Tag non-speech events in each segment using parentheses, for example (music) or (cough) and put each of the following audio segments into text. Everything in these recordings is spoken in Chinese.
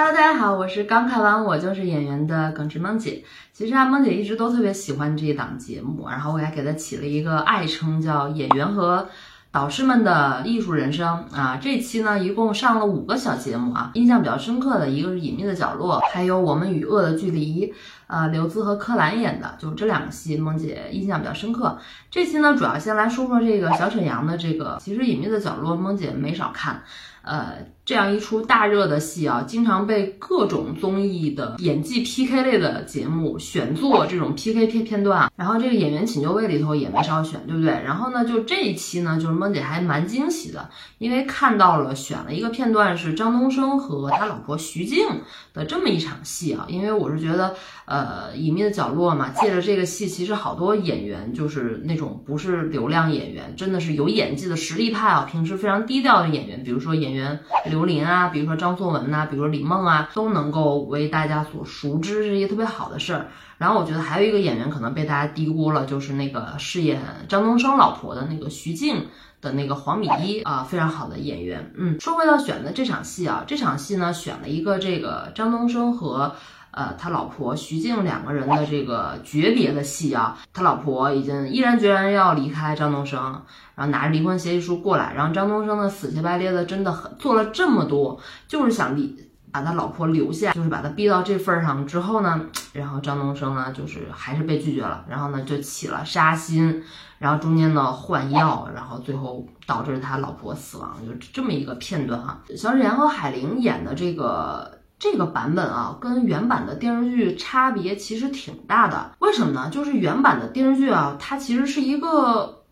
Hello，大家好，我是刚看完《我就是演员》的耿直萌姐。其实啊，萌姐一直都特别喜欢这一档节目，然后我还给它起了一个爱称，叫“演员和导师们的艺术人生”啊。这期呢，一共上了五个小节目啊，印象比较深刻的一个是《隐秘的角落》，还有《我们与恶的距离》。呃，刘孜和柯蓝演的，就这两个戏，萌姐印象比较深刻。这期呢，主要先来说说这个小沈阳的这个，其实《隐秘的角落》，萌姐没少看。呃，这样一出大热的戏啊，经常被各种综艺的演技 PK 类的节目选做这种 PK 片片段。然后这个演员请就位里头也没少选，对不对？然后呢，就这一期呢，就是萌姐还蛮惊喜的，因为看到了选了一个片段是张东升和他老婆徐静的这么一场戏啊。因为我是觉得，呃，隐秘的角落嘛，借着这个戏，其实好多演员就是那种不是流量演员，真的是有演技的实力派啊，平时非常低调的演员，比如说演员。刘刘琳啊，比如说张颂文呐，比如说李梦啊，都能够为大家所熟知，这些特别好的事儿。然后我觉得还有一个演员可能被大家低估了，就是那个饰演张东升老婆的那个徐静的那个黄米一啊，非常好的演员。嗯，说回到选的这场戏啊，这场戏呢选了一个这个张东升和。呃，他老婆徐静两个人的这个诀别的戏啊，他老婆已经毅然决然要离开张东升，然后拿着离婚协议书过来，然后张东升呢死乞白咧的，真的很做了这么多，就是想离把他老婆留下，就是把他逼到这份上之后呢，然后张东升呢就是还是被拒绝了，然后呢就起了杀心，然后中间呢换药，然后最后导致他老婆死亡，就这么一个片段啊。小沈阳和海玲演的这个。这个版本啊，跟原版的电视剧差别其实挺大的。为什么呢？就是原版的电视剧啊，它其实是一个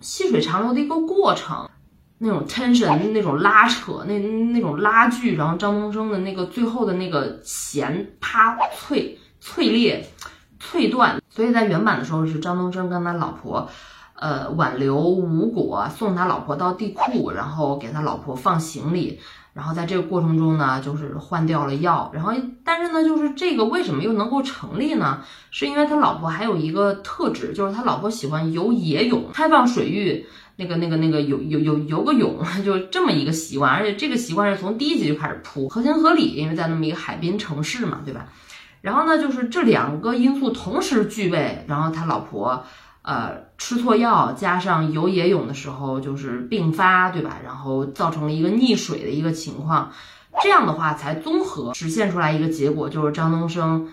细水长流的一个过程，那种 tension，那种拉扯，那那种拉锯，然后张东升的那个最后的那个弦啪脆脆裂脆断。所以在原版的时候是张东升跟他老婆，呃，挽留无果，送他老婆到地库，然后给他老婆放行李。然后在这个过程中呢，就是换掉了药，然后但是呢，就是这个为什么又能够成立呢？是因为他老婆还有一个特质，就是他老婆喜欢游野泳，开放水域，那个那个那个游游游游个泳，(laughs) 就这么一个习惯，而且这个习惯是从第一集就开始铺，合情合理，因为在那么一个海滨城市嘛，对吧？然后呢，就是这两个因素同时具备，然后他老婆。呃，吃错药加上游野泳的时候就是并发，对吧？然后造成了一个溺水的一个情况，这样的话才综合实现出来一个结果，就是张东升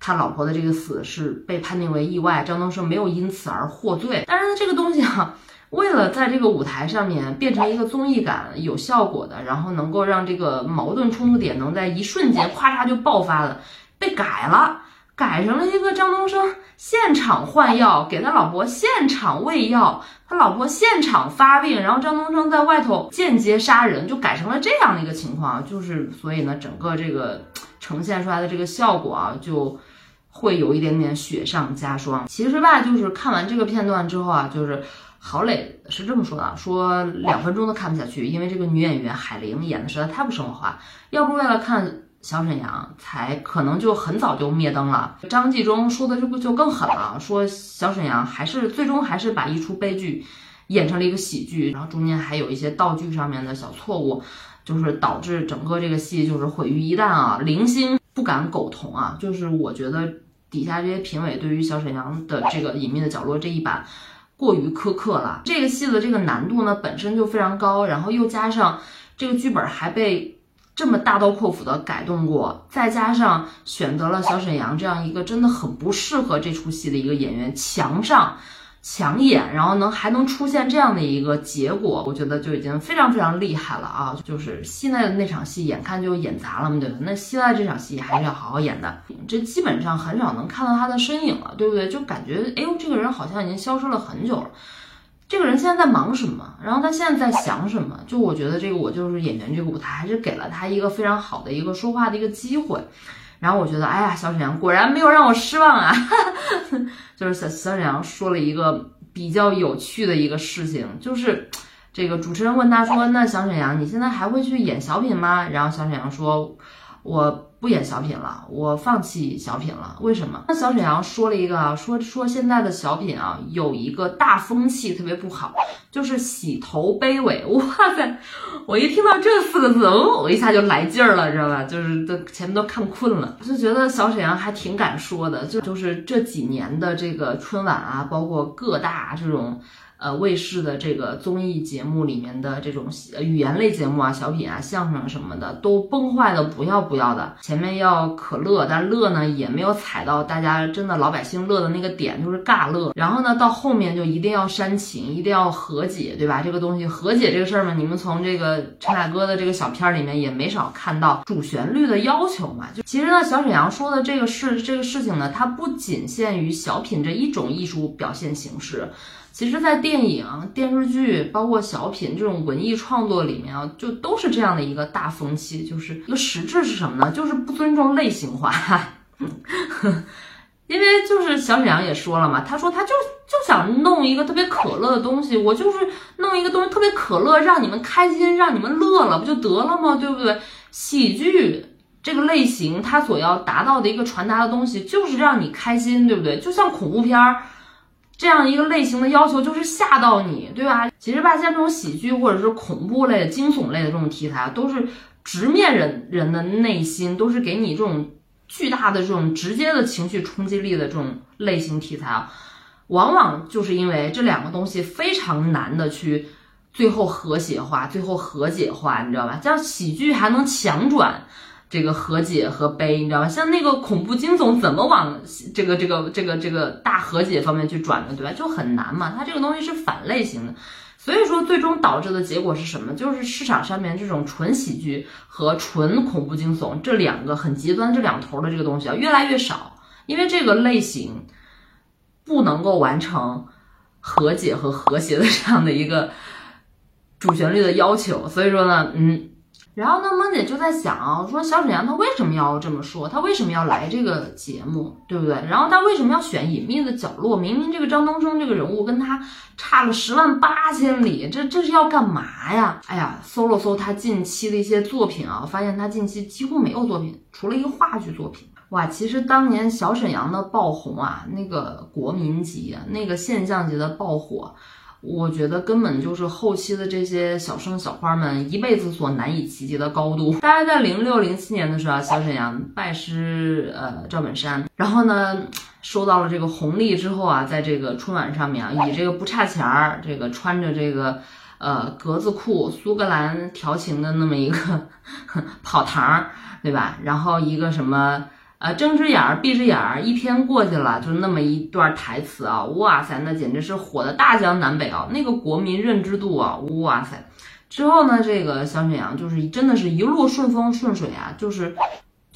他老婆的这个死是被判定为意外，张东升没有因此而获罪。但是，这个东西啊，为了在这个舞台上面变成一个综艺感有效果的，然后能够让这个矛盾冲突点能在一瞬间咔嚓就爆发了，被改了。改成了一个张东升现场换药，给他老婆现场喂药，他老婆现场发病，然后张东升在外头间接杀人，就改成了这样的一个情况，就是所以呢，整个这个呈现出来的这个效果啊，就会有一点点雪上加霜。其实吧，就是看完这个片段之后啊，就是郝蕾是这么说的，说两分钟都看不下去，因为这个女演员海玲演的实在太不生活化，要不为了看。小沈阳才可能就很早就灭灯了。张纪中说的这不就更狠了，说小沈阳还是最终还是把一出悲剧演成了一个喜剧，然后中间还有一些道具上面的小错误，就是导致整个这个戏就是毁于一旦啊。零星不敢苟同啊，就是我觉得底下这些评委对于小沈阳的这个隐秘的角落这一版过于苛刻了。这个戏的这个难度呢本身就非常高，然后又加上这个剧本还被。这么大刀阔斧的改动过，再加上选择了小沈阳这样一个真的很不适合这出戏的一个演员强上强演，然后能还能出现这样的一个结果，我觉得就已经非常非常厉害了啊！就是戏内的那场戏，眼看就演砸了嘛，对吧？那戏外这场戏还是要好好演的，这基本上很少能看到他的身影了，对不对？就感觉哎呦，这个人好像已经消失了很久了。这个人现在在忙什么？然后他现在在想什么？就我觉得这个我就是演员这个舞台还是给了他一个非常好的一个说话的一个机会。然后我觉得，哎呀，小沈阳果然没有让我失望啊！(laughs) 就是小小沈阳说了一个比较有趣的一个事情，就是这个主持人问他说：“那小沈阳，你现在还会去演小品吗？”然后小沈阳说：“我不演小品了，我放弃小品了。为什么？那小沈阳说了一个啊，说说现在的小品啊，有一个大风气特别不好，就是洗头卑微。哇塞！我一听到这四个字，哦，我一下就来劲儿了，知道吧？就是都前面都看困了，就觉得小沈阳还挺敢说的。就就是这几年的这个春晚啊，包括各大这种。呃，卫视的这个综艺节目里面的这种语言类节目啊、小品啊、相声什么的，都崩坏的不要不要的。前面要可乐，但乐呢也没有踩到大家真的老百姓乐的那个点，就是尬乐。然后呢，到后面就一定要煽情，一定要和解，对吧？这个东西和解这个事儿嘛，你们从这个陈凯歌的这个小片儿里面也没少看到主旋律的要求嘛。就其实呢，小沈阳说的这个事这个事情呢，它不仅限于小品这一种艺术表现形式。其实，在电影、电视剧，包括小品这种文艺创作里面啊，就都是这样的一个大风气。就是一个实质是什么呢？就是不尊重类型化。(laughs) 因为就是小沈阳也说了嘛，他说他就就想弄一个特别可乐的东西，我就是弄一个东西特别可乐，让你们开心，让你们乐了，不就得了吗？对不对？喜剧这个类型，它所要达到的一个传达的东西，就是让你开心，对不对？就像恐怖片儿。这样一个类型的要求就是吓到你，对吧？其实吧，像这种喜剧或者是恐怖类、惊悚类的这种题材，都是直面人人的内心，都是给你这种巨大的这种直接的情绪冲击力的这种类型题材啊。往往就是因为这两个东西非常难的去最后和谐化、最后和解化，你知道吧？像喜剧还能强转。这个和解和悲，你知道吗？像那个恐怖惊悚，怎么往这个这个这个这个大和解方面去转呢？对吧？就很难嘛。它这个东西是反类型的，所以说最终导致的结果是什么？就是市场上面这种纯喜剧和纯恐怖惊悚这两个很极端这两头的这个东西啊，越来越少，因为这个类型不能够完成和解和和谐的这样的一个主旋律的要求，所以说呢，嗯。然后呢，萌姐就在想，说小沈阳他为什么要这么说？他为什么要来这个节目，对不对？然后他为什么要选隐秘的角落？明明这个张东升这个人物跟他差了十万八千里，这这是要干嘛呀？哎呀，搜了搜他近期的一些作品啊，发现他近期几乎没有作品，除了一个话剧作品。哇，其实当年小沈阳的爆红啊，那个国民级，那个现象级的爆火。我觉得根本就是后期的这些小生小花们一辈子所难以企及的高度。大概在零六零七年的时候啊，小沈阳拜师呃赵本山，然后呢收到了这个红利之后啊，在这个春晚上面啊，以这个不差钱儿，这个穿着这个呃格子裤、苏格兰调情的那么一个 (laughs) 跑堂，对吧？然后一个什么？呃，睁只眼儿闭只眼儿，一天过去了，就那么一段台词啊，哇塞，那简直是火的大江南北啊，那个国民认知度啊，哇塞！之后呢，这个小沈阳就是真的是一路顺风顺水啊，就是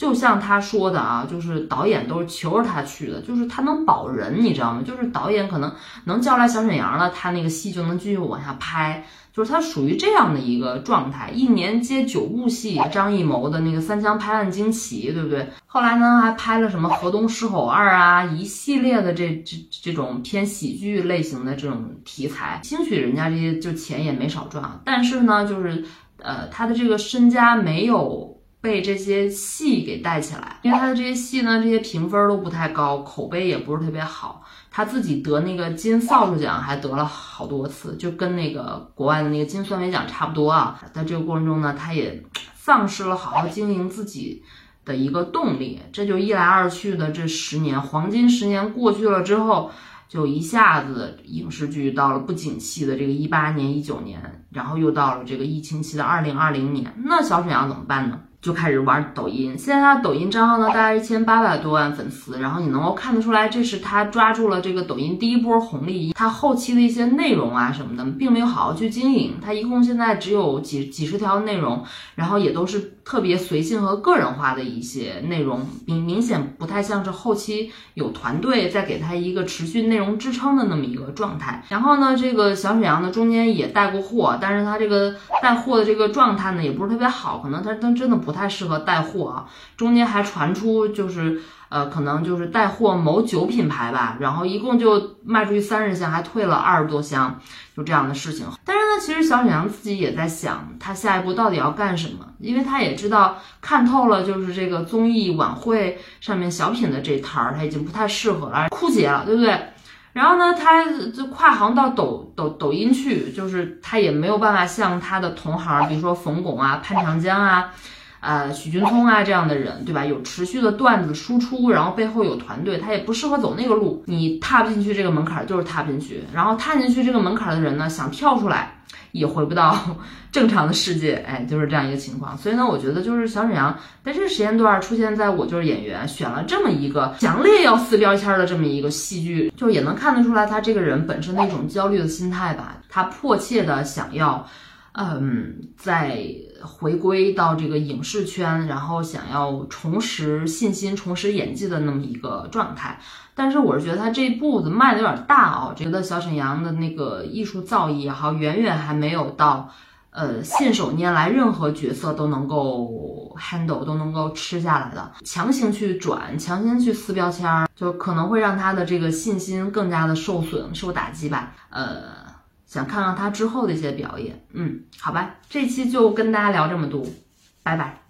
就像他说的啊，就是导演都是求着他去的，就是他能保人，你知道吗？就是导演可能能叫来小沈阳了，他那个戏就能继续往下拍。就是他属于这样的一个状态，一年接九部戏，张艺谋的那个《三枪拍案惊奇》，对不对？后来呢，还拍了什么《河东狮吼二》啊，一系列的这这这种偏喜剧类型的这种题材。兴许人家这些就钱也没少赚，但是呢，就是呃，他的这个身家没有被这些戏给带起来，因为他的这些戏呢，这些评分都不太高，口碑也不是特别好。他自己得那个金扫帚奖还得了好多次，就跟那个国外的那个金酸梅奖差不多啊。在这个过程中呢，他也丧失了好好经营自己的一个动力。这就一来二去的这十年黄金十年过去了之后，就一下子影视剧到了不景气的这个一八年、一九年，然后又到了这个疫情期的二零二零年。那小沈阳怎么办呢？就开始玩抖音，现在他的抖音账号呢大概一千八百多万粉丝，然后你能够看得出来，这是他抓住了这个抖音第一波红利。他后期的一些内容啊什么的，并没有好好去经营。他一共现在只有几几十条内容，然后也都是特别随性和个人化的一些内容，明明显不太像是后期有团队在给他一个持续内容支撑的那么一个状态。然后呢，这个小沈阳呢中间也带过货，但是他这个带货的这个状态呢也不是特别好，可能他他真的不。不太适合带货啊。中间还传出就是呃，可能就是带货某酒品牌吧，然后一共就卖出去三十箱，还退了二十多箱，就这样的事情。但是呢，其实小沈阳自己也在想，他下一步到底要干什么，因为他也知道看透了，就是这个综艺晚会上面小品的这摊儿，他已经不太适合了，枯竭了，对不对？然后呢，他就跨行到抖抖抖音去，就是他也没有办法像他的同行，比如说冯巩啊、潘长江啊、呃许君聪啊这样的人，对吧？有持续的段子输出，然后背后有团队，他也不适合走那个路。你踏不进去这个门槛，就是踏不进去。然后踏进去这个门槛的人呢，想跳出来。也回不到 (laughs) 正常的世界，哎，就是这样一个情况。所以呢，我觉得就是小沈阳在这个时间段出现在我就是演员选了这么一个强烈要撕标签的这么一个戏剧，就也能看得出来他这个人本身的一种焦虑的心态吧。他迫切的想要，嗯，再回归到这个影视圈，然后想要重拾信心、重拾演技的那么一个状态。但是我是觉得他这步子迈的有点大哦，觉得小沈阳的那个艺术造诣也好，远远还没有到，呃，信手拈来任何角色都能够 handle 都能够吃下来的，强行去转，强行去撕标签，就可能会让他的这个信心更加的受损、受打击吧。呃，想看看他之后的一些表演，嗯，好吧，这期就跟大家聊这么多，拜拜。